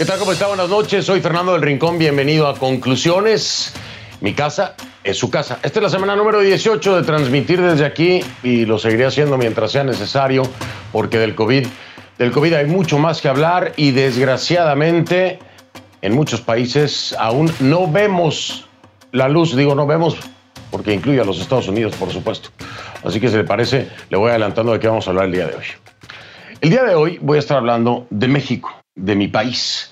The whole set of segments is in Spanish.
¿Qué tal? ¿Cómo está? Buenas noches. Soy Fernando del Rincón. Bienvenido a Conclusiones. Mi casa es su casa. Esta es la semana número 18 de transmitir desde aquí y lo seguiré haciendo mientras sea necesario porque del COVID, del COVID hay mucho más que hablar y desgraciadamente en muchos países aún no vemos la luz. Digo, no vemos porque incluye a los Estados Unidos, por supuesto. Así que si le parece, le voy adelantando de qué vamos a hablar el día de hoy. El día de hoy voy a estar hablando de México, de mi país.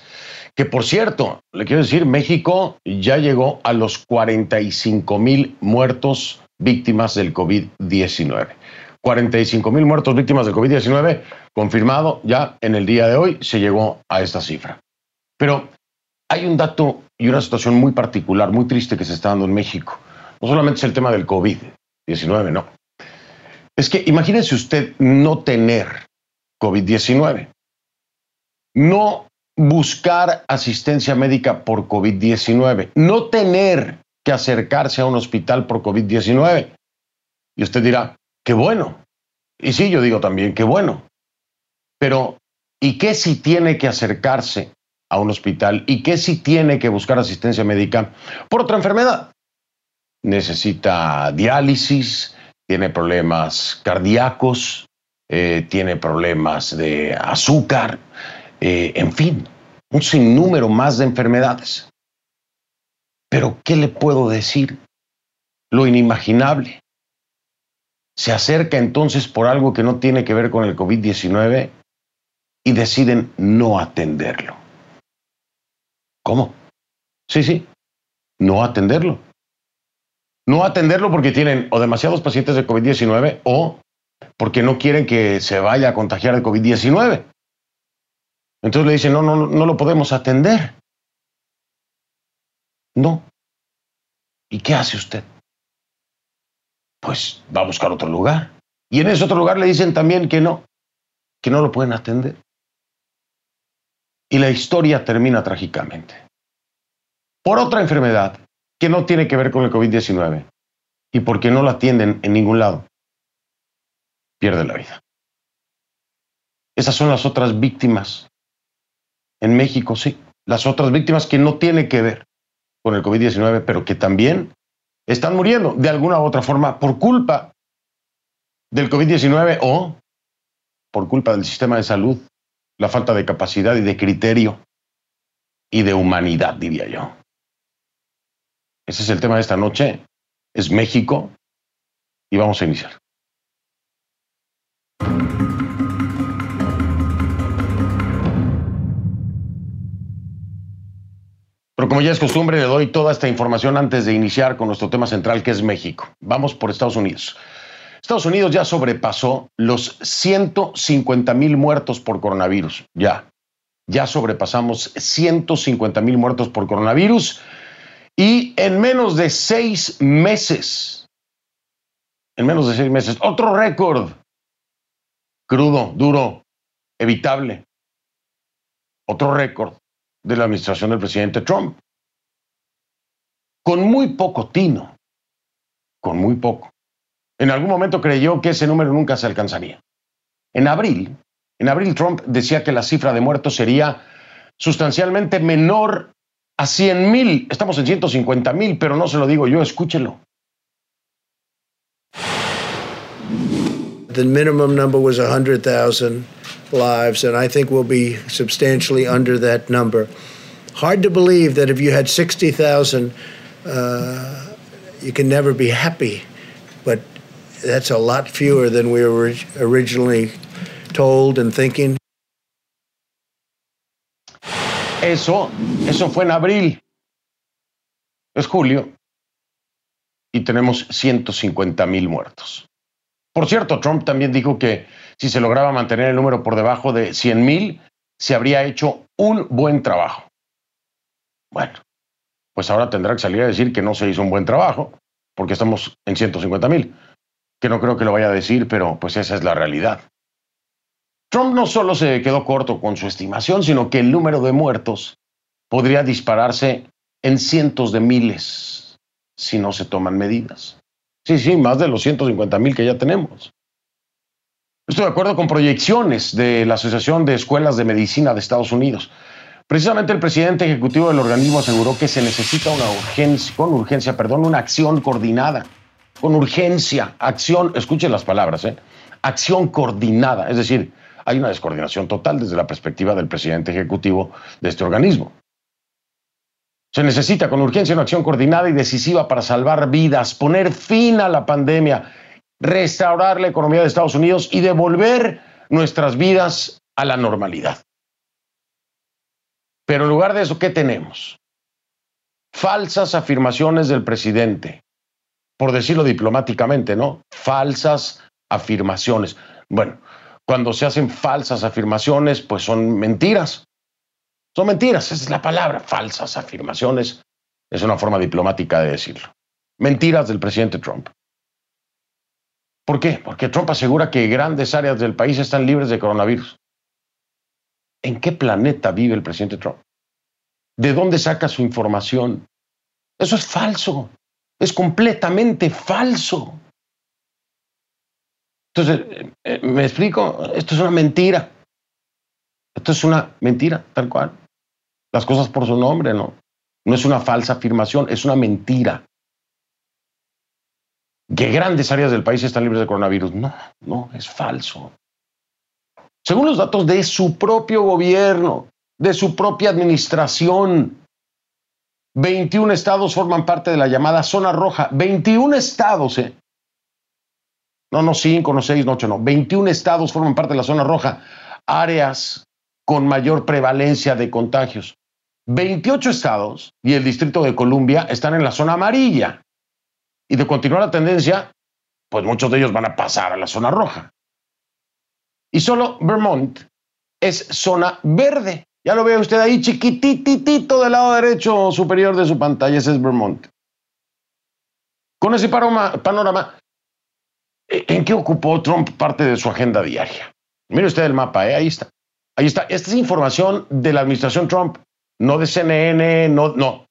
Que por cierto, le quiero decir, México ya llegó a los 45 mil muertos víctimas del COVID-19. 45 mil muertos víctimas del COVID-19, confirmado ya en el día de hoy, se llegó a esta cifra. Pero hay un dato y una situación muy particular, muy triste que se está dando en México. No solamente es el tema del COVID-19, no. Es que imagínese usted no tener COVID-19. No buscar asistencia médica por COVID-19. No tener que acercarse a un hospital por COVID-19. Y usted dirá, qué bueno. Y sí, yo digo también, qué bueno. Pero, ¿y qué si tiene que acercarse a un hospital? ¿Y qué si tiene que buscar asistencia médica por otra enfermedad? Necesita diálisis, tiene problemas cardíacos, eh, tiene problemas de azúcar, eh, en fin, un sinnúmero más de enfermedades. Pero, ¿qué le puedo decir? Lo inimaginable. Se acerca entonces por algo que no tiene que ver con el COVID-19 y deciden no atenderlo. ¿Cómo? Sí, sí, no atenderlo. No atenderlo porque tienen o demasiados pacientes de COVID-19 o porque no quieren que se vaya a contagiar de COVID-19. Entonces le dicen, no, no, no lo podemos atender. No. ¿Y qué hace usted? Pues va a buscar otro lugar. Y en ese otro lugar le dicen también que no, que no lo pueden atender. Y la historia termina trágicamente. Por otra enfermedad que no tiene que ver con el COVID-19 y porque no la atienden en ningún lado pierde la vida. Esas son las otras víctimas. En México, sí. Las otras víctimas que no tienen que ver con el COVID-19, pero que también están muriendo de alguna u otra forma por culpa del COVID-19 o por culpa del sistema de salud, la falta de capacidad y de criterio y de humanidad, diría yo. Ese es el tema de esta noche. Es México y vamos a iniciar. Como ya es costumbre, le doy toda esta información antes de iniciar con nuestro tema central, que es México. Vamos por Estados Unidos. Estados Unidos ya sobrepasó los 150 mil muertos por coronavirus. Ya. Ya sobrepasamos 150 mil muertos por coronavirus. Y en menos de seis meses, en menos de seis meses, otro récord. Crudo, duro, evitable. Otro récord de la administración del presidente Trump. Con muy poco tino, con muy poco. En algún momento creyó que ese número nunca se alcanzaría. En abril, en abril Trump decía que la cifra de muertos sería sustancialmente menor a 100 mil. Estamos en 150 mil, pero no se lo digo yo, escúchelo. The minimum number was 100,000. Lives, and I think we'll be substantially under that number. Hard to believe that if you had 60,000, uh, you can never be happy, but that's a lot fewer than we were originally told and thinking. Eso, eso fue en abril. Es julio y tenemos 150 mil muertos. Por cierto, Trump también dijo que si se lograba mantener el número por debajo de 100 mil, se habría hecho un buen trabajo. Bueno, pues ahora tendrá que salir a decir que no se hizo un buen trabajo, porque estamos en 150 mil, que no creo que lo vaya a decir, pero pues esa es la realidad. Trump no solo se quedó corto con su estimación, sino que el número de muertos podría dispararse en cientos de miles si no se toman medidas. Sí, sí, más de los 150 mil que ya tenemos. Estoy de acuerdo con proyecciones de la Asociación de Escuelas de Medicina de Estados Unidos. Precisamente el presidente ejecutivo del organismo aseguró que se necesita una urgencia, con urgencia, perdón, una acción coordinada, con urgencia, acción, escuchen las palabras, ¿eh? acción coordinada, es decir, hay una descoordinación total desde la perspectiva del presidente ejecutivo de este organismo. Se necesita con urgencia una acción coordinada y decisiva para salvar vidas, poner fin a la pandemia, restaurar la economía de Estados Unidos y devolver nuestras vidas a la normalidad. Pero en lugar de eso, ¿qué tenemos? Falsas afirmaciones del presidente, por decirlo diplomáticamente, ¿no? Falsas afirmaciones. Bueno, cuando se hacen falsas afirmaciones, pues son mentiras. Son mentiras, esa es la palabra, falsas afirmaciones. Es una forma diplomática de decirlo. Mentiras del presidente Trump. ¿Por qué? Porque Trump asegura que grandes áreas del país están libres de coronavirus. ¿En qué planeta vive el presidente Trump? ¿De dónde saca su información? Eso es falso. Es completamente falso. Entonces, eh, eh, ¿me explico? Esto es una mentira. Esto es una mentira, tal cual. Las cosas por su nombre, ¿no? No es una falsa afirmación, es una mentira. Que grandes áreas del país están libres de coronavirus. No, no, es falso. Según los datos de su propio gobierno, de su propia administración, 21 estados forman parte de la llamada zona roja. 21 estados, ¿eh? No, no 5, no 6, no 8, no. 21 estados forman parte de la zona roja. Áreas con mayor prevalencia de contagios. 28 estados y el Distrito de Columbia están en la zona amarilla. Y de continuar la tendencia, pues muchos de ellos van a pasar a la zona roja. Y solo Vermont es zona verde. Ya lo ve usted ahí chiquititito del lado derecho superior de su pantalla, ese es Vermont. Con ese panorama, ¿en qué ocupó Trump parte de su agenda diaria? Mire usted el mapa, ¿eh? ahí está. Ahí está. Esta es información de la administración Trump, no de CNN, no, no.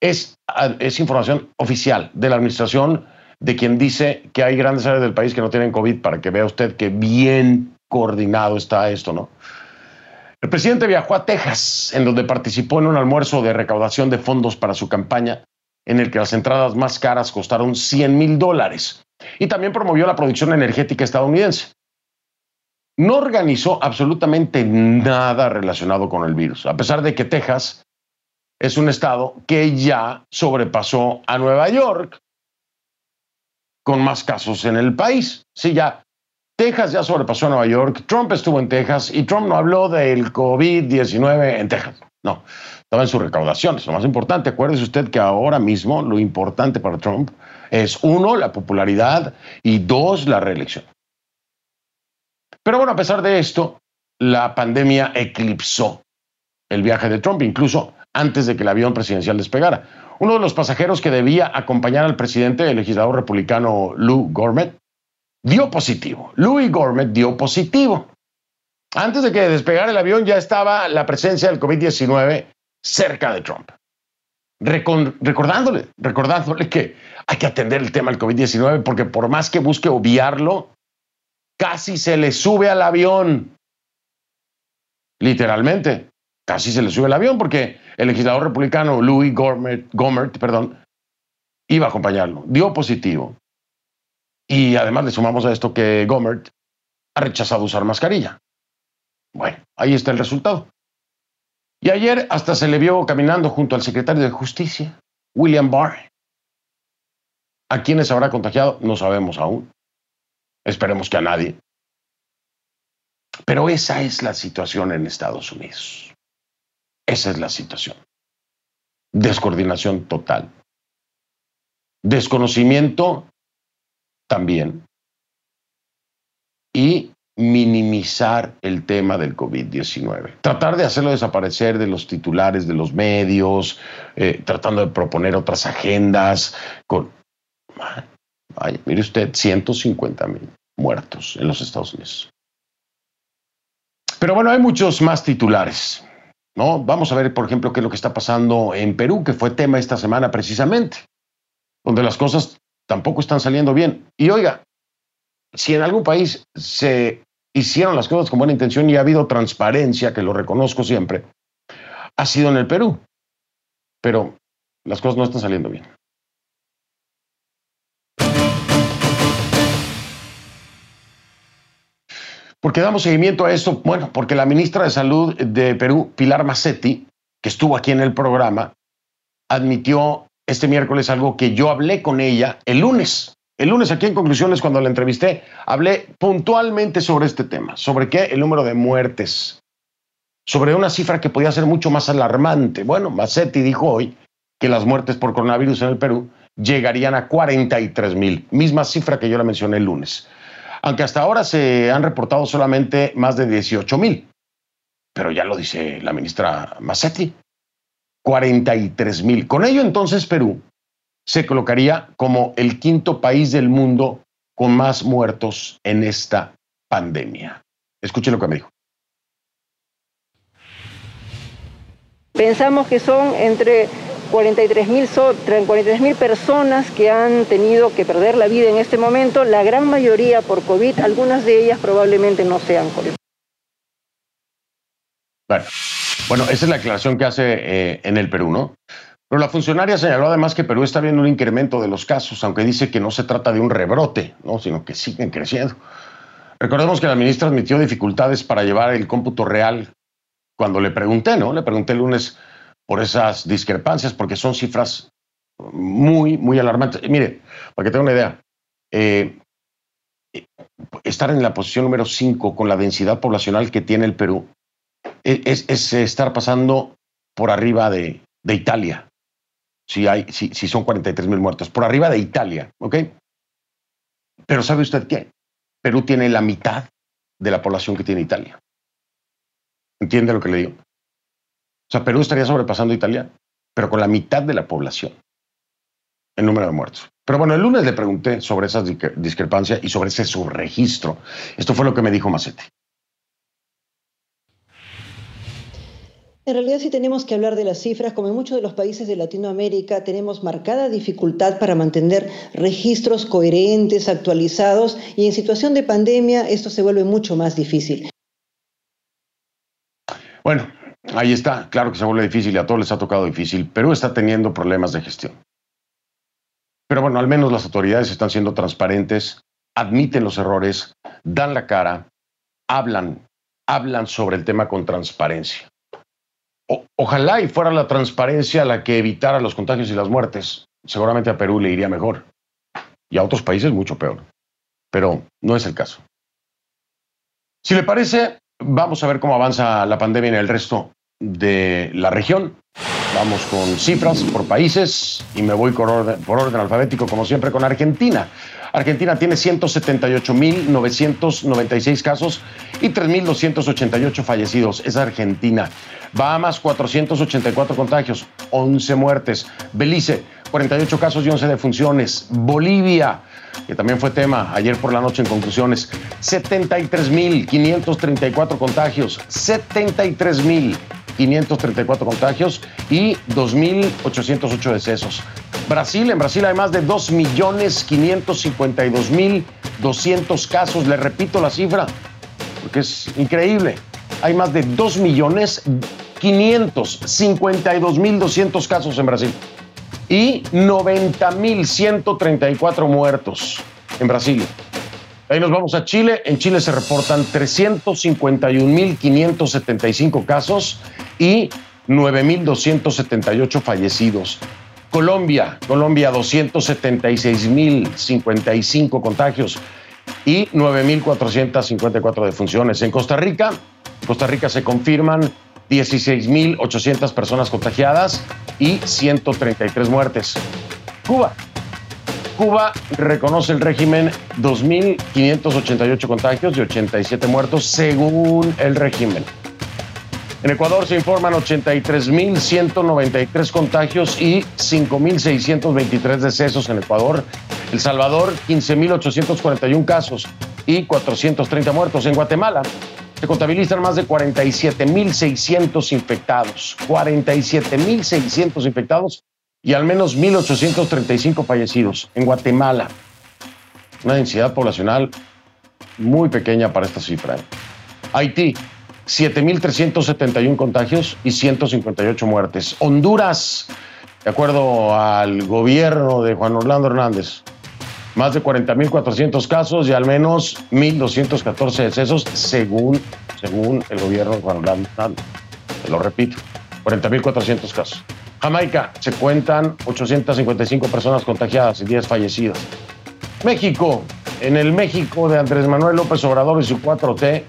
Es, es información oficial de la administración de quien dice que hay grandes áreas del país que no tienen COVID, para que vea usted que bien coordinado está esto, ¿no? El presidente viajó a Texas, en donde participó en un almuerzo de recaudación de fondos para su campaña, en el que las entradas más caras costaron 100 mil dólares. Y también promovió la producción energética estadounidense. No organizó absolutamente nada relacionado con el virus, a pesar de que Texas es un estado que ya sobrepasó a Nueva York con más casos en el país. Sí, ya Texas ya sobrepasó a Nueva York, Trump estuvo en Texas y Trump no habló del COVID-19 en Texas. No, estaba en sus recaudaciones. Lo más importante, acuérdese usted que ahora mismo lo importante para Trump es uno, la popularidad y dos, la reelección. Pero bueno, a pesar de esto, la pandemia eclipsó el viaje de Trump, incluso antes de que el avión presidencial despegara. Uno de los pasajeros que debía acompañar al presidente, el legislador republicano Lou Gourmet, dio positivo. Louis Gourmet dio positivo. Antes de que despegara el avión ya estaba la presencia del COVID-19 cerca de Trump. recordándole, recordándole que hay que atender el tema del COVID-19 porque por más que busque obviarlo, casi se le sube al avión. Literalmente, casi se le sube al avión porque el legislador republicano Louis Gohmert, perdón, iba a acompañarlo. Dio positivo. Y además le sumamos a esto que Gomert ha rechazado usar mascarilla. Bueno, ahí está el resultado. Y ayer hasta se le vio caminando junto al secretario de Justicia, William Barr. ¿A quiénes habrá contagiado? No sabemos aún. Esperemos que a nadie. Pero esa es la situación en Estados Unidos. Esa es la situación. Descoordinación total. Desconocimiento también. Y minimizar el tema del COVID-19. Tratar de hacerlo desaparecer de los titulares de los medios, eh, tratando de proponer otras agendas. Con... mire usted, 150 mil muertos en los Estados Unidos. Pero bueno, hay muchos más titulares. ¿No? Vamos a ver, por ejemplo, qué es lo que está pasando en Perú, que fue tema esta semana precisamente, donde las cosas tampoco están saliendo bien. Y oiga, si en algún país se hicieron las cosas con buena intención y ha habido transparencia, que lo reconozco siempre, ha sido en el Perú. Pero las cosas no están saliendo bien. ¿Por qué damos seguimiento a esto? Bueno, porque la ministra de Salud de Perú, Pilar Massetti, que estuvo aquí en el programa, admitió este miércoles algo que yo hablé con ella el lunes. El lunes aquí en conclusiones, cuando la entrevisté, hablé puntualmente sobre este tema, sobre qué el número de muertes, sobre una cifra que podía ser mucho más alarmante. Bueno, Massetti dijo hoy que las muertes por coronavirus en el Perú llegarían a 43 mil, misma cifra que yo la mencioné el lunes. Aunque hasta ahora se han reportado solamente más de 18 mil. Pero ya lo dice la ministra Massetti. 43 mil. Con ello entonces Perú se colocaría como el quinto país del mundo con más muertos en esta pandemia. Escuchen lo que me dijo. Pensamos que son entre 43 mil personas que han tenido que perder la vida en este momento, la gran mayoría por COVID, algunas de ellas probablemente no sean COVID. Bueno, bueno esa es la aclaración que hace eh, en el Perú, ¿no? Pero la funcionaria señaló además que Perú está viendo un incremento de los casos, aunque dice que no se trata de un rebrote, ¿no? sino que siguen creciendo. Recordemos que la ministra admitió dificultades para llevar el cómputo real cuando le pregunté, ¿no? Le pregunté el lunes por esas discrepancias, porque son cifras muy, muy alarmantes. Mire, para que tenga una idea, eh, estar en la posición número 5 con la densidad poblacional que tiene el Perú e, es, estar pasando por arriba de, Italia. Si, hay, si, si son 43 mil muertos, por arriba de Italia, ¿ok? Pero ¿sabe usted qué? Perú tiene la mitad de la población que tiene Italia. ¿Entiende lo que le digo? O sea, Perú estaría sobrepasando a Italia, pero con la mitad de la población en número de muertos. Pero bueno, el lunes le pregunté sobre esa discrepancia y sobre ese subregistro. Esto fue lo que me dijo Macetti. En realidad sí tenemos que hablar de las cifras. Como en muchos de los países de Latinoamérica tenemos marcada dificultad para mantener registros coherentes, actualizados y en situación de pandemia esto se vuelve mucho más difícil. Bueno, Ahí está, claro que se vuelve difícil y a todos les ha tocado difícil. Perú está teniendo problemas de gestión. Pero bueno, al menos las autoridades están siendo transparentes, admiten los errores, dan la cara, hablan, hablan sobre el tema con transparencia. ojalá y fuera la transparencia la que evitara los contagios y las muertes. Seguramente a Perú le iría mejor. Y a otros países mucho peor. Pero no es el caso. Si le parece, vamos a ver cómo avanza la pandemia en el resto de la región. Vamos con cifras por países y me voy por orden, alfabético, como siempre, con Argentina. Argentina tiene 178.996 casos y 3.288 fallecidos. Es Argentina. Bahamas, 484 contagios, 11 muertes. Belice, 48 casos y 11 defunciones. Bolivia, que también fue tema ayer por la noche en conclusiones, 73.534 contagios. 73.000 534 contagios y 2.808 decesos. Brasil, en Brasil hay más de 2.552.200 casos. Le repito la cifra, porque es increíble. Hay más de 2.552.200 casos en Brasil y 90.134 muertos en Brasil. Ahí nos vamos a Chile. En Chile se reportan 351.575 casos y 9.278 fallecidos. Colombia, Colombia 276.055 contagios y 9.454 defunciones. En Costa Rica, Costa Rica se confirman 16.800 personas contagiadas y 133 muertes. Cuba, Cuba reconoce el régimen 2.588 contagios y 87 muertos según el régimen. En Ecuador se informan 83.193 contagios y 5.623 decesos en Ecuador. El Salvador, 15.841 casos y 430 muertos. En Guatemala se contabilizan más de 47.600 infectados. 47.600 infectados y al menos 1.835 fallecidos. En Guatemala, una densidad poblacional muy pequeña para esta cifra. ¿eh? Haití, 7.371 contagios y 158 muertes. Honduras, de acuerdo al gobierno de Juan Orlando Hernández, más de 40.400 casos y al menos 1.214 decesos según, según el gobierno de Juan Orlando Hernández. Te lo repito, 40.400 casos. Jamaica, se cuentan 855 personas contagiadas y 10 fallecidas. México, en el México de Andrés Manuel López Obrador y su 4T,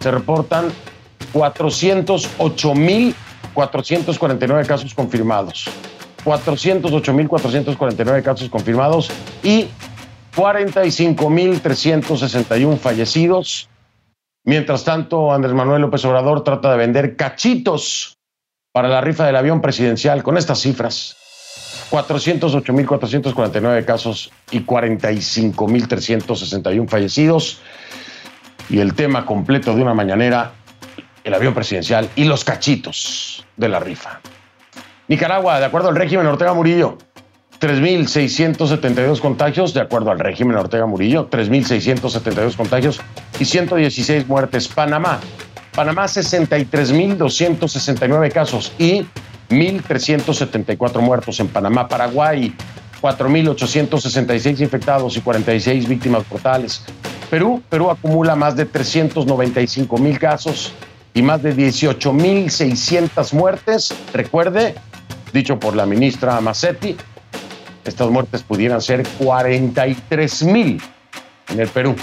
se reportan 408.449 casos confirmados. 408.449 casos confirmados y 45.361 fallecidos. Mientras tanto, Andrés Manuel López Obrador trata de vender cachitos para la rifa del avión presidencial con estas cifras. 408.449 casos y 45.361 fallecidos. Y el tema completo de una mañanera, el avión presidencial y los cachitos de la rifa. Nicaragua, de acuerdo al régimen Ortega Murillo, 3.672 contagios, de acuerdo al régimen Ortega Murillo, 3.672 contagios y 116 muertes. Panamá, Panamá 63.269 casos y 1.374 muertos en Panamá. Paraguay, 4.866 infectados y 46 víctimas mortales. Perú, Perú acumula más de 395.000 casos y más de 18.600 muertes. Recuerde, dicho por la ministra Macetti, estas muertes pudieran ser 43.000 en el Perú.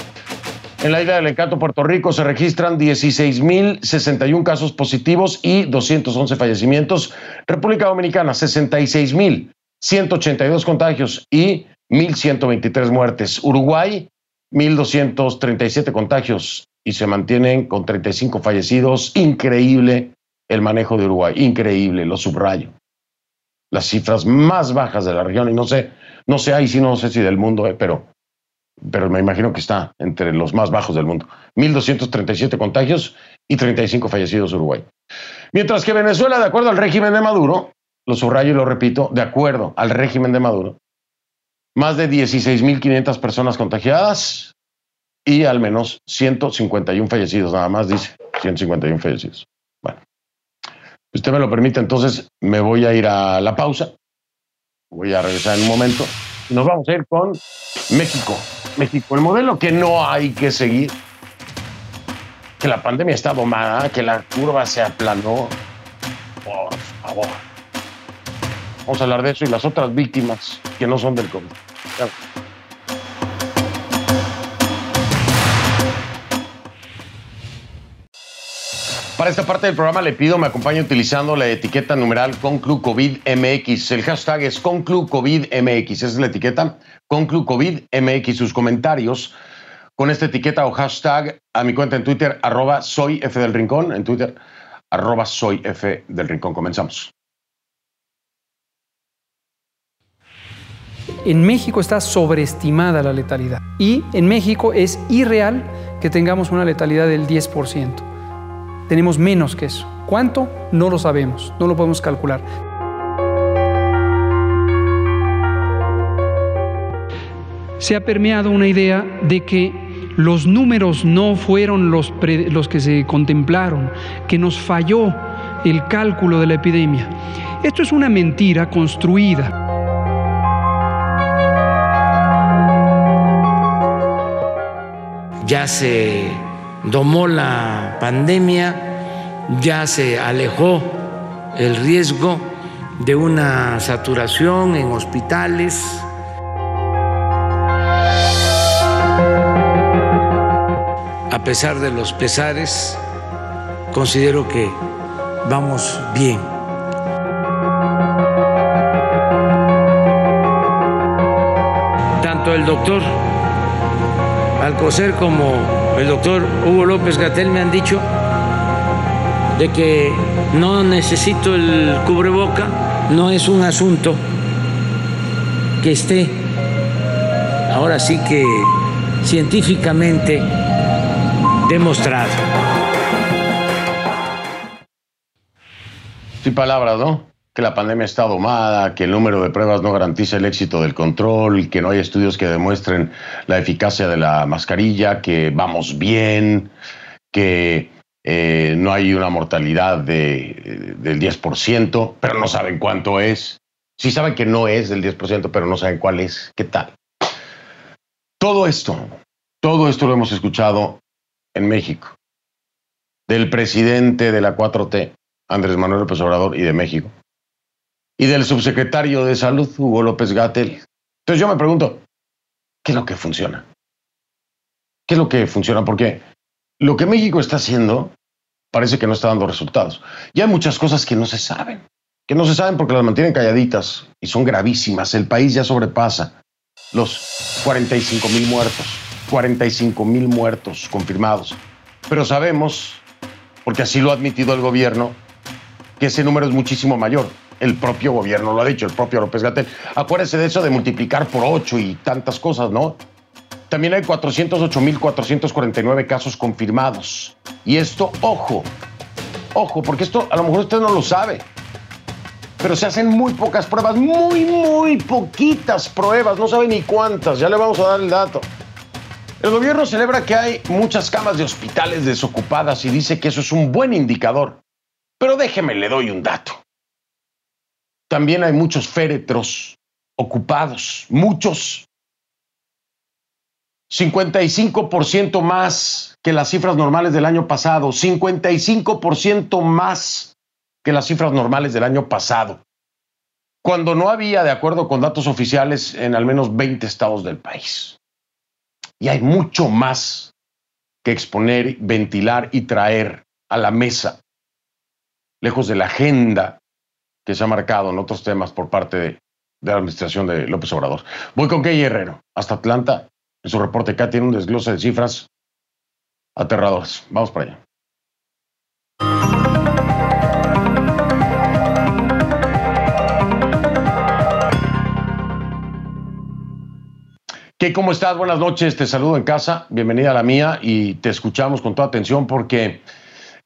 En la isla del encanto Puerto Rico se registran 16.061 casos positivos y 211 fallecimientos. República Dominicana, 66.182 contagios y 1.123 muertes. Uruguay, 1.237 contagios y se mantienen con 35 fallecidos. Increíble el manejo de Uruguay, increíble, lo subrayo. Las cifras más bajas de la región y no sé, no sé ahí sí no sé si del mundo, eh, pero pero me imagino que está entre los más bajos del mundo. 1.237 contagios y 35 fallecidos Uruguay. Mientras que Venezuela, de acuerdo al régimen de Maduro, lo subrayo y lo repito, de acuerdo al régimen de Maduro, más de 16.500 personas contagiadas y al menos 151 fallecidos, nada más dice, 151 fallecidos. Bueno, si usted me lo permite, entonces me voy a ir a la pausa. Voy a regresar en un momento. Nos vamos a ir con México. México, el modelo que no hay que seguir. Que la pandemia está domada, que la curva se aplanó. Por favor. Vamos a hablar de eso y las otras víctimas que no son del COVID. Para esta parte del programa le pido me acompañe utilizando la etiqueta numeral ConcluCovidMX. El hashtag es ConcluCovidMX. Esa es la etiqueta ConcluCovidMX. Sus comentarios con esta etiqueta o hashtag a mi cuenta en Twitter, arroba soy F del Rincón. En Twitter, arroba soy F del Rincón. Comenzamos. En México está sobreestimada la letalidad y en México es irreal que tengamos una letalidad del 10% tenemos menos que eso. ¿Cuánto? No lo sabemos, no lo podemos calcular. Se ha permeado una idea de que los números no fueron los, los que se contemplaron, que nos falló el cálculo de la epidemia. Esto es una mentira construida. Ya se domó la pandemia, ya se alejó el riesgo de una saturación en hospitales. A pesar de los pesares, considero que vamos bien. Tanto el doctor Alcocer como el doctor Hugo López Gatel me han dicho de que no necesito el cubreboca, no es un asunto que esté ahora sí que científicamente demostrado. Sin palabras, ¿no? Que la pandemia está domada, que el número de pruebas no garantiza el éxito del control, que no hay estudios que demuestren la eficacia de la mascarilla, que vamos bien, que eh, no hay una mortalidad de, del 10%, pero no saben cuánto es. Sí saben que no es del 10%, pero no saben cuál es. ¿Qué tal? Todo esto, todo esto lo hemos escuchado en México. Del presidente de la 4T, Andrés Manuel López Obrador, y de México. Y del subsecretario de Salud, Hugo López Gatel. Entonces yo me pregunto, ¿qué es lo que funciona? ¿Qué es lo que funciona? Porque lo que México está haciendo parece que no está dando resultados. Y hay muchas cosas que no se saben, que no se saben porque las mantienen calladitas y son gravísimas. El país ya sobrepasa los 45 mil muertos, 45 mil muertos confirmados. Pero sabemos, porque así lo ha admitido el gobierno, que ese número es muchísimo mayor. El propio gobierno lo ha dicho, el propio López Gatel. Acuérdese de eso de multiplicar por ocho y tantas cosas, ¿no? También hay 408.449 casos confirmados. Y esto, ojo, ojo, porque esto a lo mejor usted no lo sabe, pero se hacen muy pocas pruebas, muy, muy poquitas pruebas, no sabe ni cuántas, ya le vamos a dar el dato. El gobierno celebra que hay muchas camas de hospitales desocupadas y dice que eso es un buen indicador. Pero déjeme, le doy un dato. También hay muchos féretros ocupados, muchos. 55% más que las cifras normales del año pasado, 55% más que las cifras normales del año pasado, cuando no había, de acuerdo con datos oficiales, en al menos 20 estados del país. Y hay mucho más que exponer, ventilar y traer a la mesa, lejos de la agenda que se ha marcado en otros temas por parte de, la administración de López Obrador. Voy con Key Herrero, hasta Atlanta. En su reporte acá tiene un desglose de cifras aterradoras. Vamos para allá. ¿Qué, ¿Cómo estás? Buenas noches, te saludo en casa, bienvenida a la mía y te escuchamos con toda atención porque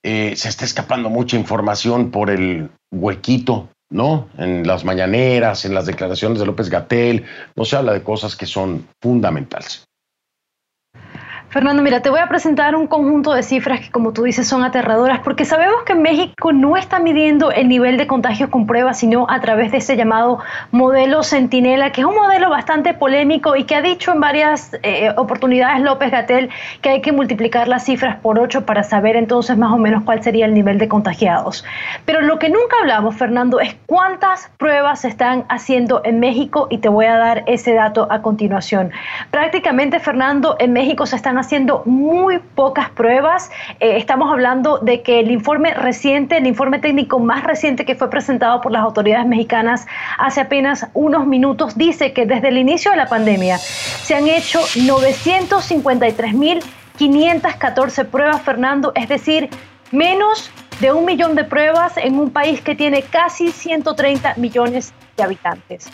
eh, se está escapando mucha información por el huequito, ¿no? En las mañaneras, en las declaraciones de López Gatel, no se habla de cosas que son fundamentales. Fernando, mira, te voy a presentar un conjunto de cifras que, como tú dices, son aterradoras, porque sabemos que México no está midiendo el nivel de contagios con pruebas, sino a través de ese llamado modelo Centinela, que es un modelo bastante polémico y que ha dicho en varias eh, oportunidades López Gatel que hay que multiplicar las cifras por ocho para saber entonces más o menos cuál sería el nivel de contagiados. Pero lo que nunca hablamos, Fernando, es cuántas pruebas se están haciendo en México y te voy a dar ese dato a continuación. Prácticamente, Fernando, en México se están haciendo muy pocas pruebas. Eh, estamos hablando de que el informe reciente, el informe técnico más reciente que fue presentado por las autoridades mexicanas hace apenas unos minutos, dice que desde el inicio de la pandemia se han hecho 953.514 pruebas, Fernando, es decir, menos de un millón de pruebas en un país que tiene casi 130 millones de habitantes.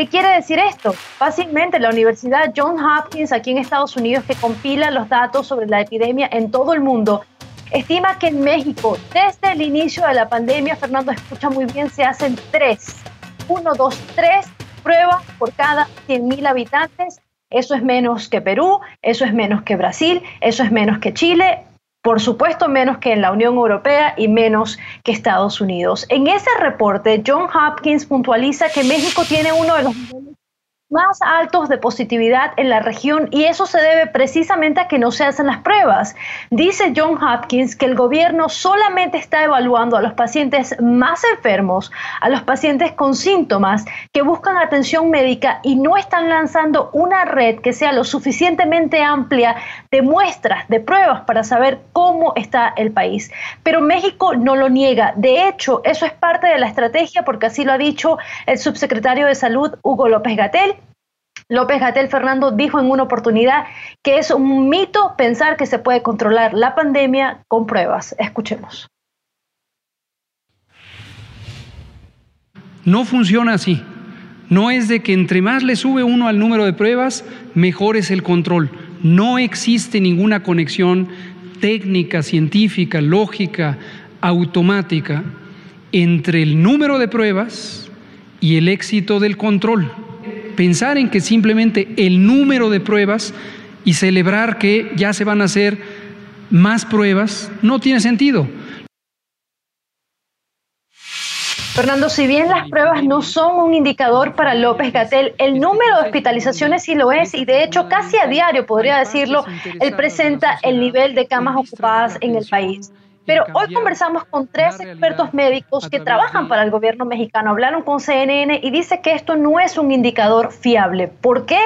¿Qué quiere decir esto? Fácilmente la Universidad John Hopkins aquí en Estados Unidos, que compila los datos sobre la epidemia en todo el mundo, estima que en México, desde el inicio de la pandemia, Fernando escucha muy bien, se hacen tres, uno, dos, tres pruebas por cada 100.000 habitantes. Eso es menos que Perú, eso es menos que Brasil, eso es menos que Chile, por supuesto menos que en la Unión Europea y menos que Estados Unidos. En ese reporte, John Hopkins puntualiza que México tiene uno de los más altos de positividad en la región y eso se debe precisamente a que no se hacen las pruebas. Dice John Hopkins que el gobierno solamente está evaluando a los pacientes más enfermos, a los pacientes con síntomas que buscan atención médica y no están lanzando una red que sea lo suficientemente amplia de muestras, de pruebas para saber cómo está el país. Pero México no lo niega. De hecho, eso es parte de la estrategia porque así lo ha dicho el subsecretario de Salud, Hugo López Gatel López Gatel Fernando dijo en una oportunidad que es un mito pensar que se puede controlar la pandemia con pruebas. Escuchemos. No funciona así. No es de que entre más le sube uno al número de pruebas, mejor es el control. No existe ninguna conexión técnica, científica, lógica, automática entre el número de pruebas y el éxito del control pensar en que simplemente el número de pruebas y celebrar que ya se van a hacer más pruebas, no tiene sentido. Fernando, si bien las pruebas no son un indicador para López Gatel, el número de hospitalizaciones sí lo es y de hecho casi a diario, podría decirlo, él presenta el nivel de camas ocupadas en el país. Pero hoy conversamos con tres expertos médicos que trabajan para el gobierno mexicano. Hablaron con CNN y dice que esto no es un indicador fiable. ¿Por qué?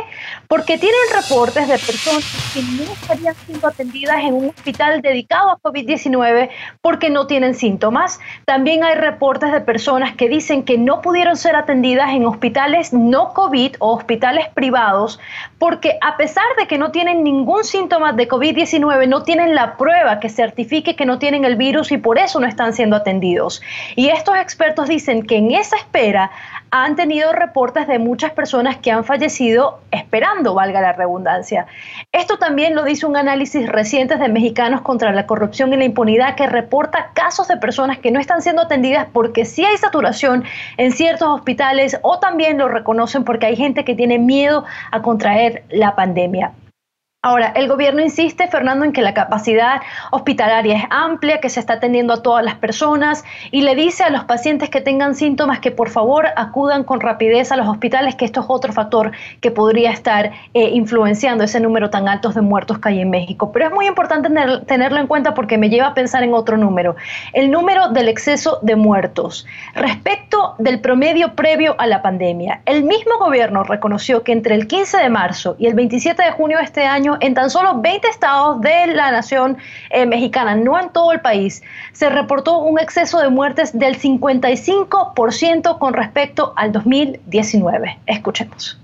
Porque tienen reportes de personas que no estarían siendo atendidas en un hospital dedicado a COVID-19 porque no tienen síntomas. También hay reportes de personas que dicen que no pudieron ser atendidas en hospitales no COVID o hospitales privados porque a pesar de que no tienen ningún síntoma de COVID-19, no tienen la prueba que certifique que no tienen el virus y por eso no están siendo atendidos. Y estos expertos dicen que en esa espera han tenido reportes de muchas personas que han fallecido esperando, valga la redundancia. Esto también lo dice un análisis reciente de Mexicanos contra la Corrupción y la Impunidad que reporta casos de personas que no están siendo atendidas porque sí hay saturación en ciertos hospitales o también lo reconocen porque hay gente que tiene miedo a contraer la pandemia. Ahora, el gobierno insiste, Fernando, en que la capacidad hospitalaria es amplia, que se está atendiendo a todas las personas y le dice a los pacientes que tengan síntomas que por favor acudan con rapidez a los hospitales, que esto es otro factor que podría estar eh, influenciando ese número tan alto de muertos que hay en México. Pero es muy importante tenerlo en cuenta porque me lleva a pensar en otro número, el número del exceso de muertos. Respecto del promedio previo a la pandemia, el mismo gobierno reconoció que entre el 15 de marzo y el 27 de junio de este año, en tan solo 20 estados de la nación eh, mexicana, no en todo el país, se reportó un exceso de muertes del 55% con respecto al 2019. Escuchemos.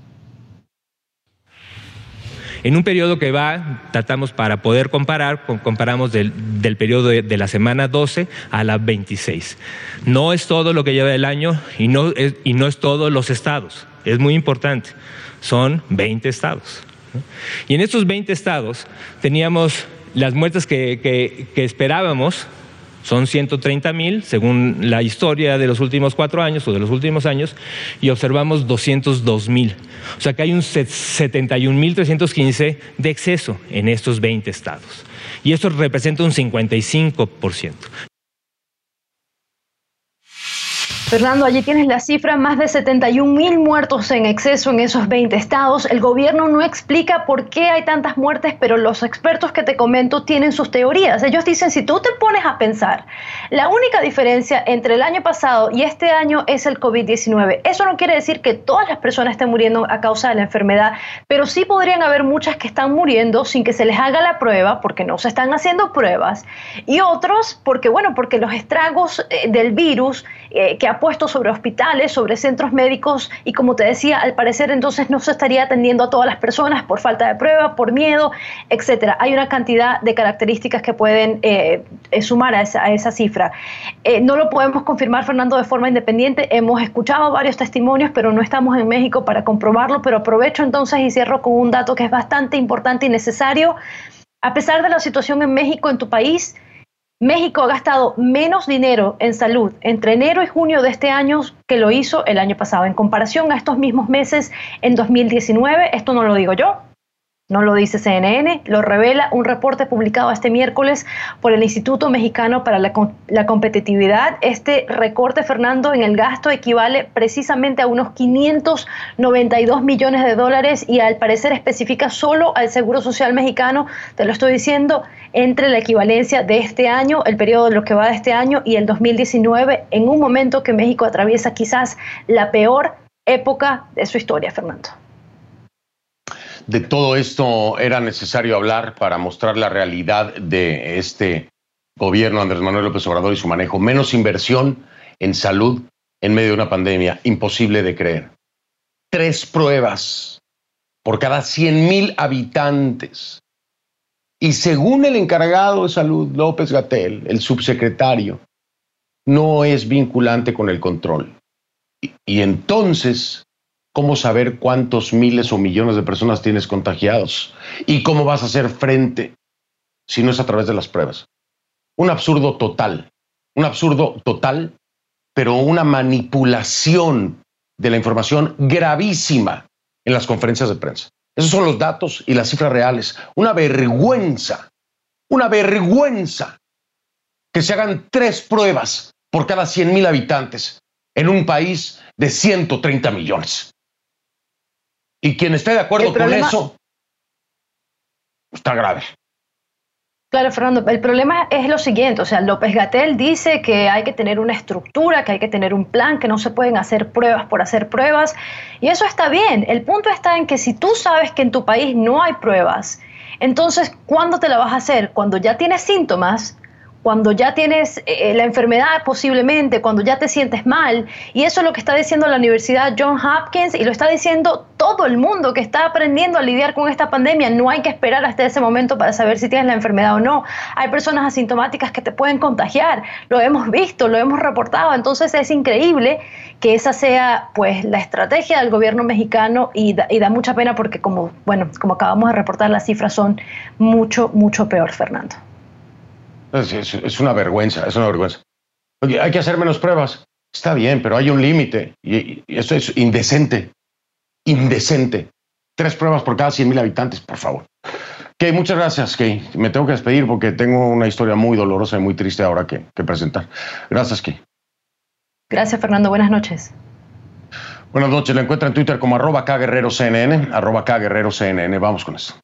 En un periodo que va, tratamos para poder comparar, comparamos del, periodo de, la semana 12 a la 26. No es todo lo que lleva el año y no es, y no es todos los estados. Es muy importante. Son 20 estados. Y en estos 20 estados teníamos las muertes que, esperábamos, son 130 mil, según la historia de los últimos cuatro años o de los últimos años, y observamos 202 mil. O sea que hay un 71 mil 315 de exceso en estos 20 estados. Y esto representa un 55 Fernando, allí tienes la cifra, más de 71 mil muertos en exceso en esos 20 estados. El gobierno no explica por qué hay tantas muertes, pero los expertos que te comento tienen sus teorías. Ellos dicen, si tú te pones a pensar, la única diferencia entre el año pasado y este año es el COVID-19. Eso no quiere decir que todas las personas estén muriendo a causa de la enfermedad, pero sí podrían haber muchas que están muriendo sin que se les haga la prueba, porque no se están haciendo pruebas, y otros porque, bueno, porque los estragos eh, del virus eh, que ha puesto sobre hospitales, sobre centros médicos y como te decía, al parecer entonces no se estaría atendiendo a todas las personas por falta de prueba, por miedo, etcétera. Hay una cantidad de características que pueden eh, eh, sumar a esa, cifra. No lo podemos confirmar, Fernando, de forma independiente. Hemos escuchado varios testimonios, pero no estamos en México para comprobarlo. Pero aprovecho entonces y cierro con un dato que es bastante importante y necesario. A pesar de la situación en México, en tu país, México ha gastado menos dinero en salud entre enero y junio de este año que lo hizo el año pasado. En comparación a estos mismos meses en 2019, esto no lo digo yo, no lo dice CNN, lo revela un reporte publicado este miércoles por el Instituto Mexicano para la, Competitividad. Este recorte, Fernando, en el gasto equivale precisamente a unos 592 millones de dólares y al parecer especifica solo al Seguro Social Mexicano, te lo estoy diciendo, entre la equivalencia de este año, el periodo de lo que va de este año y el 2019, en un momento que México atraviesa quizás la peor época de su historia, Fernando de todo esto era necesario hablar para mostrar la realidad de este gobierno Andrés Manuel López Obrador y su manejo. Menos inversión en salud en medio de una pandemia, imposible de creer. Tres pruebas por cada 100 mil habitantes. Y según el encargado de salud, López Gatel, el subsecretario, no es vinculante con el control. Y, y entonces ¿Cómo saber cuántos miles o millones de personas tienes contagiados? ¿Y cómo vas a hacer frente si no es a través de las pruebas? Un absurdo total, un absurdo total, pero una manipulación de la información gravísima en las conferencias de prensa. Esos son los datos y las cifras reales. Una vergüenza una vergüenza que se hagan tres pruebas por cada 100 mil habitantes en un país de 130 millones. Y quien esté de acuerdo con eso está grave. Claro, Fernando, el problema es lo siguiente, o sea, López Gatel dice que hay que tener una estructura, que hay que tener un plan, que no se pueden hacer pruebas por hacer pruebas, y eso está bien. El punto está en que si tú sabes que en tu país no hay pruebas, entonces, ¿cuándo te la vas a hacer? Cuando ya tienes síntomas, cuando ya tienes eh, eh, la enfermedad posiblemente, cuando ya te sientes mal. Y eso es lo que está diciendo la Universidad John Hopkins y lo está diciendo todo el mundo que está aprendiendo a lidiar con esta pandemia. No hay que esperar hasta ese momento para saber si tienes la enfermedad o no. Hay personas asintomáticas que te pueden contagiar. Lo hemos visto, lo hemos reportado. Entonces es increíble que esa sea pues la estrategia del gobierno mexicano y da, y da mucha pena porque como, bueno, como acabamos de reportar, las cifras son mucho, mucho peor, Fernando. Es, una vergüenza, es una vergüenza. hay que hacer menos pruebas. Está bien, pero hay un límite. Y, eso es indecente. Indecente. Tres pruebas por cada 100 mil habitantes, por favor. Kay, muchas gracias, Kay. Me tengo que despedir porque tengo una historia muy dolorosa y muy triste ahora que, que presentar. Gracias, Kay. Gracias, Fernando. Buenas noches. Buenas noches. La encuentra en Twitter como arroba kguerrerocnn, arroba kguerrerocnn. Vamos con esto.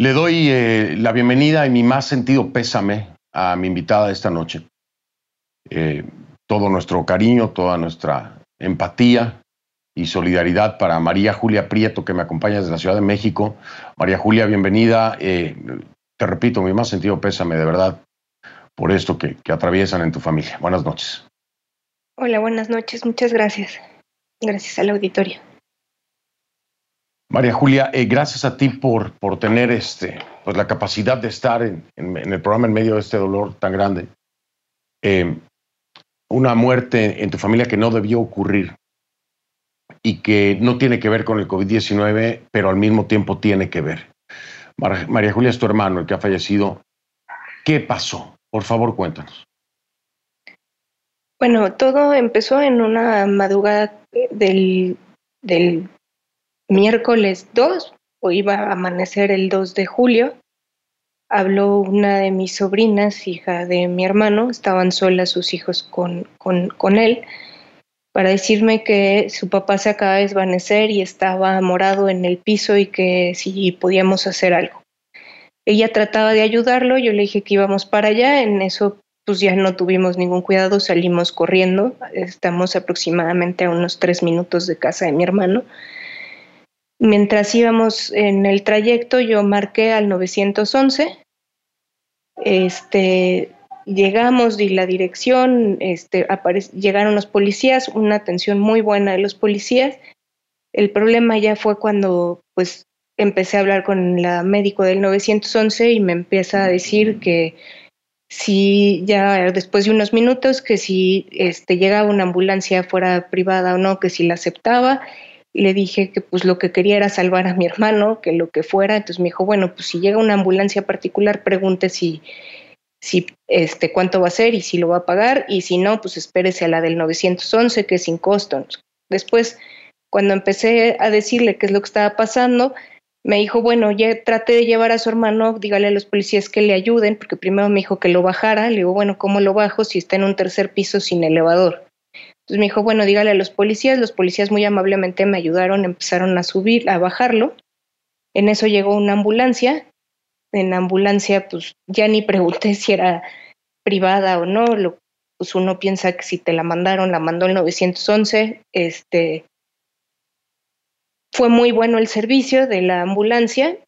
Le doy eh, la bienvenida y mi más sentido pésame a mi invitada de esta noche. Eh, todo nuestro cariño, toda nuestra empatía y solidaridad para María Julia Prieto, que me acompaña desde la Ciudad de México. María Julia, bienvenida. Eh, te repito, mi más sentido pésame de verdad por esto que, que atraviesan en tu familia. Buenas noches. Hola, buenas noches. Muchas gracias. Gracias al auditorio. María Julia, eh, gracias a ti por, por tener este, pues la capacidad de estar en, el programa en medio de este dolor tan grande. Eh, una muerte en tu familia que no debió ocurrir y que no tiene que ver con el COVID-19, pero al mismo tiempo tiene que ver. María Julia es tu hermano, el que ha fallecido. ¿Qué pasó? Por favor, cuéntanos. Bueno, todo empezó en una madrugada del, del miércoles 2, o iba a amanecer el 2 de julio, habló una de mis sobrinas, hija de mi hermano, estaban solas sus hijos con, con, con él, para decirme que su papá se acaba de desvanecer y estaba morado en el piso y que si podíamos hacer algo. Ella trataba de ayudarlo, yo le dije que íbamos para allá, en eso pues ya no tuvimos ningún cuidado, salimos corriendo, estamos aproximadamente a unos tres minutos de casa de mi hermano Mientras íbamos en el trayecto, yo marqué al 911. Este, llegamos, di la dirección, este, llegaron los policías, una atención muy buena de los policías. El problema ya fue cuando pues empecé a hablar con la médico del 911 y me empieza a decir que si ya después de unos minutos que si este, llegaba una ambulancia fuera privada o no, que si la aceptaba le dije que pues lo que quería era salvar a mi hermano, que lo que fuera, entonces me dijo, bueno, pues si llega una ambulancia particular, pregunte si, si este, cuánto va a ser y si lo va a pagar, y si no, pues espérese a la del 911, que es sin costo. Después, cuando empecé a decirle qué es lo que estaba pasando, me dijo, bueno, ya trate de llevar a su hermano, dígale a los policías que le ayuden, porque primero me dijo que lo bajara, le digo, bueno, ¿cómo lo bajo si está en un tercer piso sin elevador? Entonces me dijo, bueno, dígale a los policías. Los policías muy amablemente me ayudaron, empezaron a subir, a bajarlo. En eso llegó una ambulancia. En la ambulancia, pues ya ni pregunté si era privada o no. Lo, pues uno piensa que si te la mandaron, la mandó el 911. Este, fue muy bueno el servicio de la ambulancia,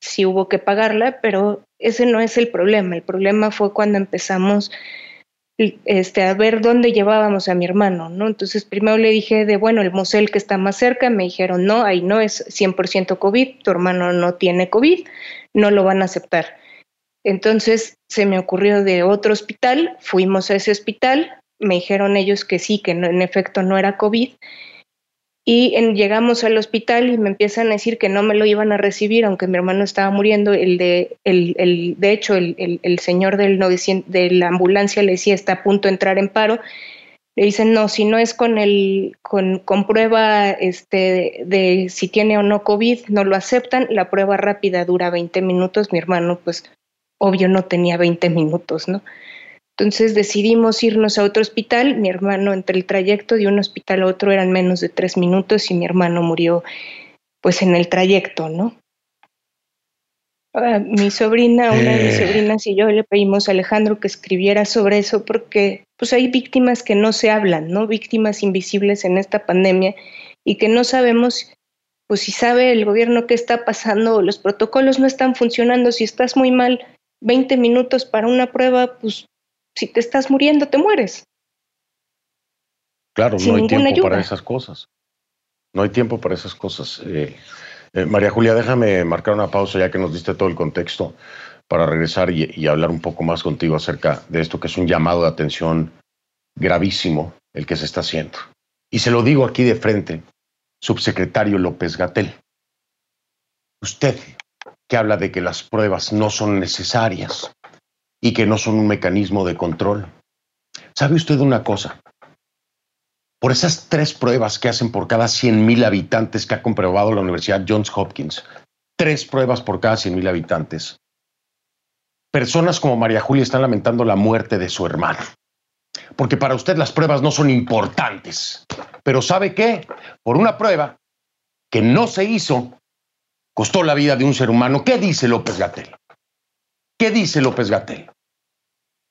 sí hubo que pagarla, pero ese no es el problema. El problema fue cuando empezamos este, a ver dónde llevábamos a mi hermano, ¿no? Entonces primero le dije de, bueno, el Mosel que está más cerca, me dijeron, no, ahí no es 100% COVID, tu hermano no tiene COVID, no lo van a aceptar. Entonces se me ocurrió de otro hospital, fuimos a ese hospital, me dijeron ellos que sí, que en efecto no era COVID, y llegamos al hospital y me empiezan a decir que no me lo iban a recibir, aunque mi hermano estaba muriendo. El de, el, el, de hecho, el, el señor del de la ambulancia le decía está a punto de entrar en paro. le dicen, no, si no es con el, con, con prueba este, de, si tiene o no COVID, no lo aceptan. La prueba rápida dura 20 minutos. Mi hermano, pues, obvio no tenía 20 minutos, ¿no? Entonces decidimos irnos a otro hospital. Mi hermano, entre el trayecto de un hospital a otro eran menos de tres minutos y mi hermano murió, pues, en el trayecto, ¿no? Ah, mi sobrina, una de mis Eh. sobrinas y yo le pedimos a Alejandro que escribiera sobre eso porque pues hay víctimas que no se hablan, ¿no? Víctimas invisibles en esta pandemia y que no sabemos pues si sabe el gobierno qué está pasando, los protocolos no están funcionando, si estás muy mal, 20 minutos para una prueba, pues si te estás muriendo te mueres. Claro, sin no hay tiempo para esas cosas. No hay tiempo para esas cosas. Eh, eh, María Julia, déjame marcar una pausa ya que nos diste todo el contexto para regresar y, y hablar un poco más contigo acerca de esto que es un llamado de atención gravísimo el que se está haciendo. Y se lo digo aquí de frente, subsecretario López Gatel. Usted que habla de que las pruebas no son necesarias y que no son un mecanismo de control. ¿Sabe usted una cosa? por esas tres pruebas que hacen por cada 100.000 habitantes que ha comprobado la Universidad Johns Hopkins, tres pruebas por cada 100.000 habitantes, personas como María Julia están lamentando la muerte de su hermano. Porque para usted las pruebas no son importantes. Pero ¿sabe qué? Por una prueba que no se hizo, costó la vida de un ser humano. ¿Qué dice López Gatel? ¿Qué dice López Gatel?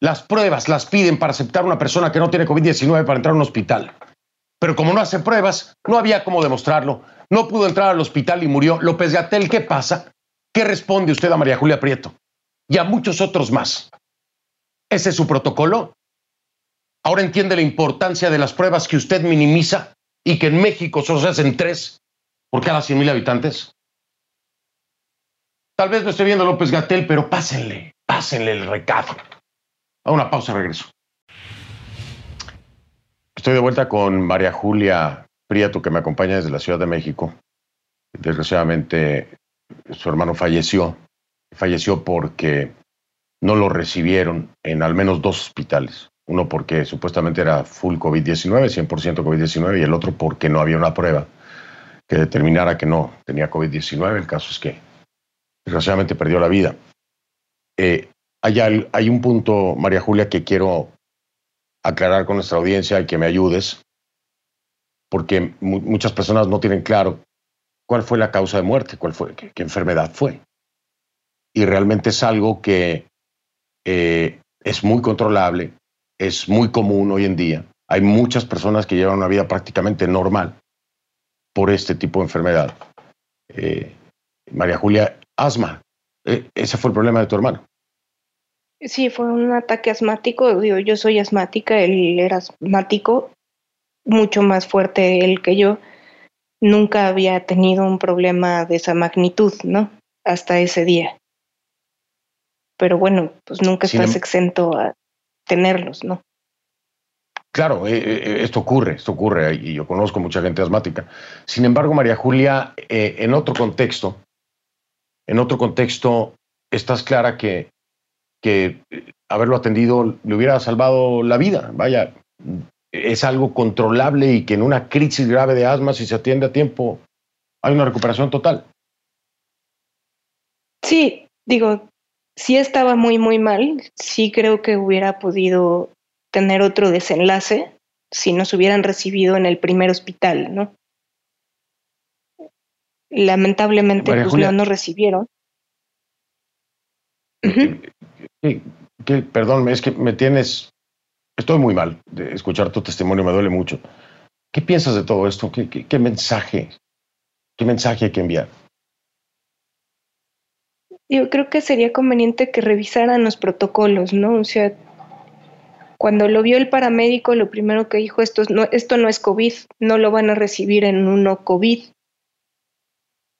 Las pruebas las piden para aceptar una persona que no tiene COVID-19 para entrar a un hospital. Pero como no hace pruebas, no había cómo demostrarlo. No pudo entrar al hospital y murió. López Gatel, ¿qué pasa? ¿Qué responde usted a María Julia Prieto? Y a muchos otros más. ¿Ese es su protocolo? Ahora entiende la importancia de las pruebas que usted minimiza y que en México solo se hacen tres por cada 100 mil habitantes. Tal vez no esté viendo López Gatel, pero pásenle, pásenle el recado. A una pausa, regreso. Estoy de vuelta con María Julia Prieto, que me acompaña desde la Ciudad de México. Desgraciadamente, su hermano falleció. Falleció porque no lo recibieron en al menos dos hospitales. Uno porque supuestamente era full COVID-19, 100% COVID-19, y el otro porque no había una prueba que determinara que no tenía COVID-19. El caso es que desgraciadamente perdió la vida. Eh, hay, al- hay un punto, María Julia, que quiero aclarar con nuestra audiencia y que me ayudes, porque mu- muchas personas no tienen claro cuál fue la causa de muerte, cuál fue, qué, qué enfermedad fue. Y realmente es algo que eh, es muy controlable, es muy común hoy en día. Hay muchas personas que llevan una vida prácticamente normal por este tipo de enfermedad. Eh, María Julia, asma. Eh, ese fue el problema de tu hermano. Sí, fue un ataque asmático. Digo, yo soy asmática, él era asmático, mucho más fuerte él que yo. Nunca había tenido un problema de esa magnitud, ¿no? Hasta ese día. Pero bueno, pues nunca Sin estás em- exento a tenerlos, ¿no? Claro, eh, eh, esto ocurre, esto ocurre, y yo conozco mucha gente asmática. Sin embargo, María Julia, eh, en otro contexto, en otro contexto, estás clara que, eh, haberlo atendido le hubiera salvado la vida. Vaya, es algo controlable y que en una crisis grave de asma, si se atiende a tiempo, hay una recuperación total. Sí, digo, sí estaba muy, muy mal. Sí creo que hubiera podido tener otro desenlace si nos hubieran recibido en el primer hospital, ¿no? Lamentablemente, María pues Julia. no recibieron. Ujú. Que- que- perdón, es que me tienes. Estoy muy mal de escuchar tu testimonio, me duele mucho. ¿Qué piensas de todo esto? ¿Qué, qué- qué mensaje? ¿Qué mensaje hay que enviar? Yo creo que sería conveniente que revisaran los protocolos, ¿no? O sea, cuando lo vio el paramédico, lo primero que dijo, esto, es- no, esto no es COVID, no lo van a recibir en un no COVID.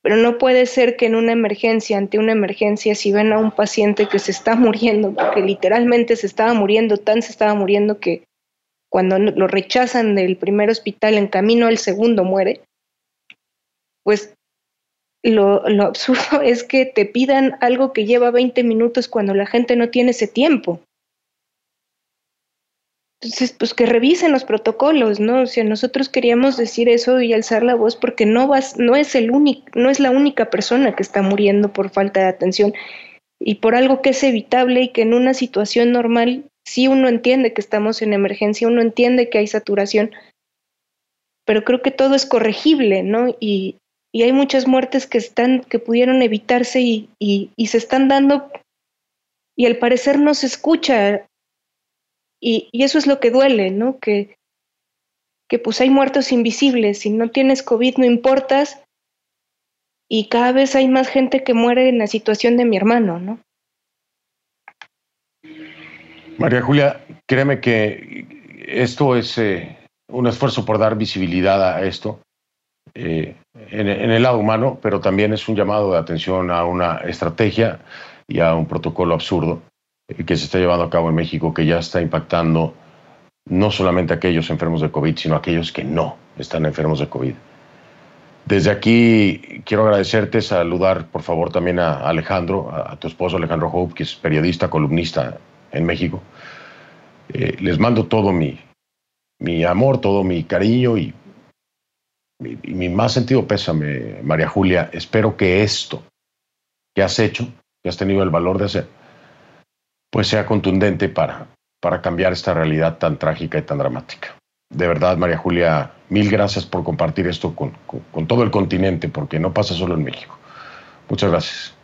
Pero no puede ser que en una emergencia, ante una emergencia, si ven a un paciente que se está muriendo, porque literalmente se estaba muriendo, tan se estaba muriendo que cuando lo rechazan del primer hospital en camino al segundo muere, pues lo, lo absurdo es que te pidan algo que lleva 20 minutos cuando la gente no tiene ese tiempo. Entonces, pues que revisen los protocolos, ¿no? O sea, nosotros queríamos decir eso y alzar la voz porque no vas, no es el único, no es la única persona que está muriendo por falta de atención y por algo que es evitable y que en una situación normal sí uno entiende que estamos en emergencia, uno entiende que hay saturación, pero creo que todo es corregible, ¿no? Y, y hay muchas muertes que están, que pudieron evitarse y, y, y se están dando y al parecer no se escucha y, eso es lo que duele, ¿no? Que, pues hay muertos invisibles, si no tienes COVID no importas y cada vez hay más gente que muere en la situación de mi hermano, ¿no? María Julia, créeme que esto es eh, un esfuerzo por dar visibilidad a esto eh, en, el lado humano, pero también es un llamado de atención a una estrategia y a un protocolo absurdo que se está llevando a cabo en México, que ya está impactando no solamente a aquellos enfermos de COVID, sino a aquellos que no están enfermos de COVID. Desde aquí quiero agradecerte, saludar por favor también a Alejandro, a, tu esposo Alejandro Hope, que es periodista, columnista en México. Eh, les mando todo mi, mi amor, todo mi cariño y mi, mi, más sentido pésame, María Julia. Espero que esto que has hecho, que has tenido el valor de hacer, pues sea contundente para, para cambiar esta realidad tan trágica y tan dramática. De verdad, María Julia, mil gracias por compartir esto con, con, todo el continente, porque no pasa solo en México. Muchas gracias.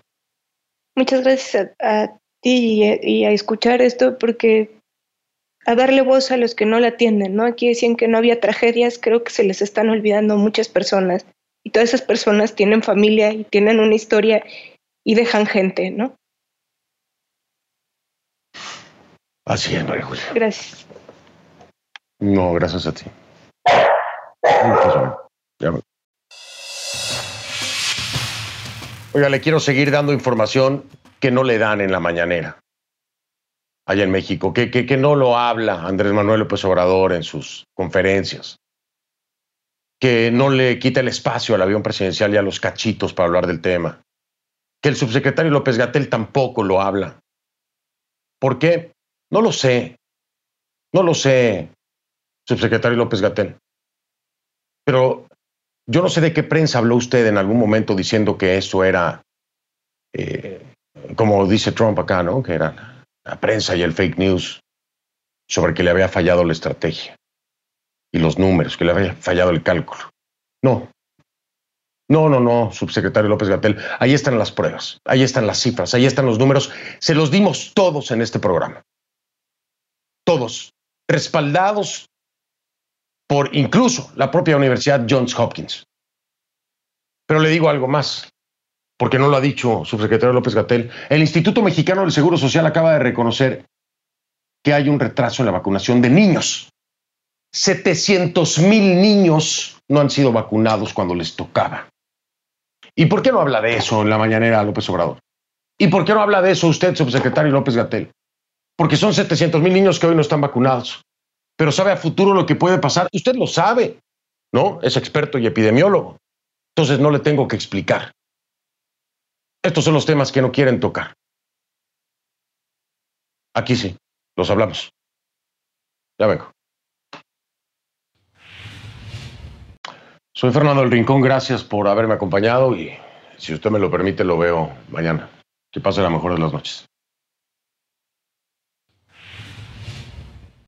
Muchas gracias a, a ti y, y a escuchar esto, porque a darle voz a los que no la atienden, ¿no? Aquí decían que no había tragedias, creo que se les están olvidando muchas personas y todas esas personas tienen familia y tienen una historia y dejan gente, ¿no? Así es, María Julia. Gracias. No, gracias a ti. Oiga, le quiero seguir dando información que no le dan en la mañanera allá en México, que, que, que no lo habla Andrés Manuel López Obrador en sus conferencias, que no le quita el espacio al avión presidencial y a los cachitos para hablar del tema, que el subsecretario López Gatel tampoco lo habla. ¿Por qué? No lo sé. No lo sé, subsecretario López Gatel. Pero yo no sé de qué prensa habló usted en algún momento diciendo que eso era, eh, como dice Trump acá, ¿no? Que era la prensa y el fake news sobre que le había fallado la estrategia y los números, que le había fallado el cálculo. No. No, no, no, subsecretario López Gatel. Ahí están las pruebas, ahí están las cifras, ahí están los números. Se los dimos todos en este programa. Todos. Respaldados por incluso la propia Universidad Johns Hopkins. Pero le digo algo más porque no lo ha dicho subsecretario López Gatel, el Instituto Mexicano del Seguro Social acaba de reconocer que hay un retraso en la vacunación de niños. 700 mil niños no han sido vacunados cuando les tocaba. ¿Y por qué no habla de eso en la mañanera López Obrador? ¿Y por qué no habla de eso usted, subsecretario López Gatel? Porque son 700 mil niños que hoy no están vacunados. Pero sabe a futuro lo que puede pasar. Usted lo sabe, ¿no? Es experto y epidemiólogo. Entonces no le tengo que explicar. Estos son los temas que no quieren tocar. Aquí sí, los hablamos. Ya vengo. Soy Fernando del Rincón, gracias por haberme acompañado y si usted me lo permite lo veo mañana. Que pase la mejor de las noches.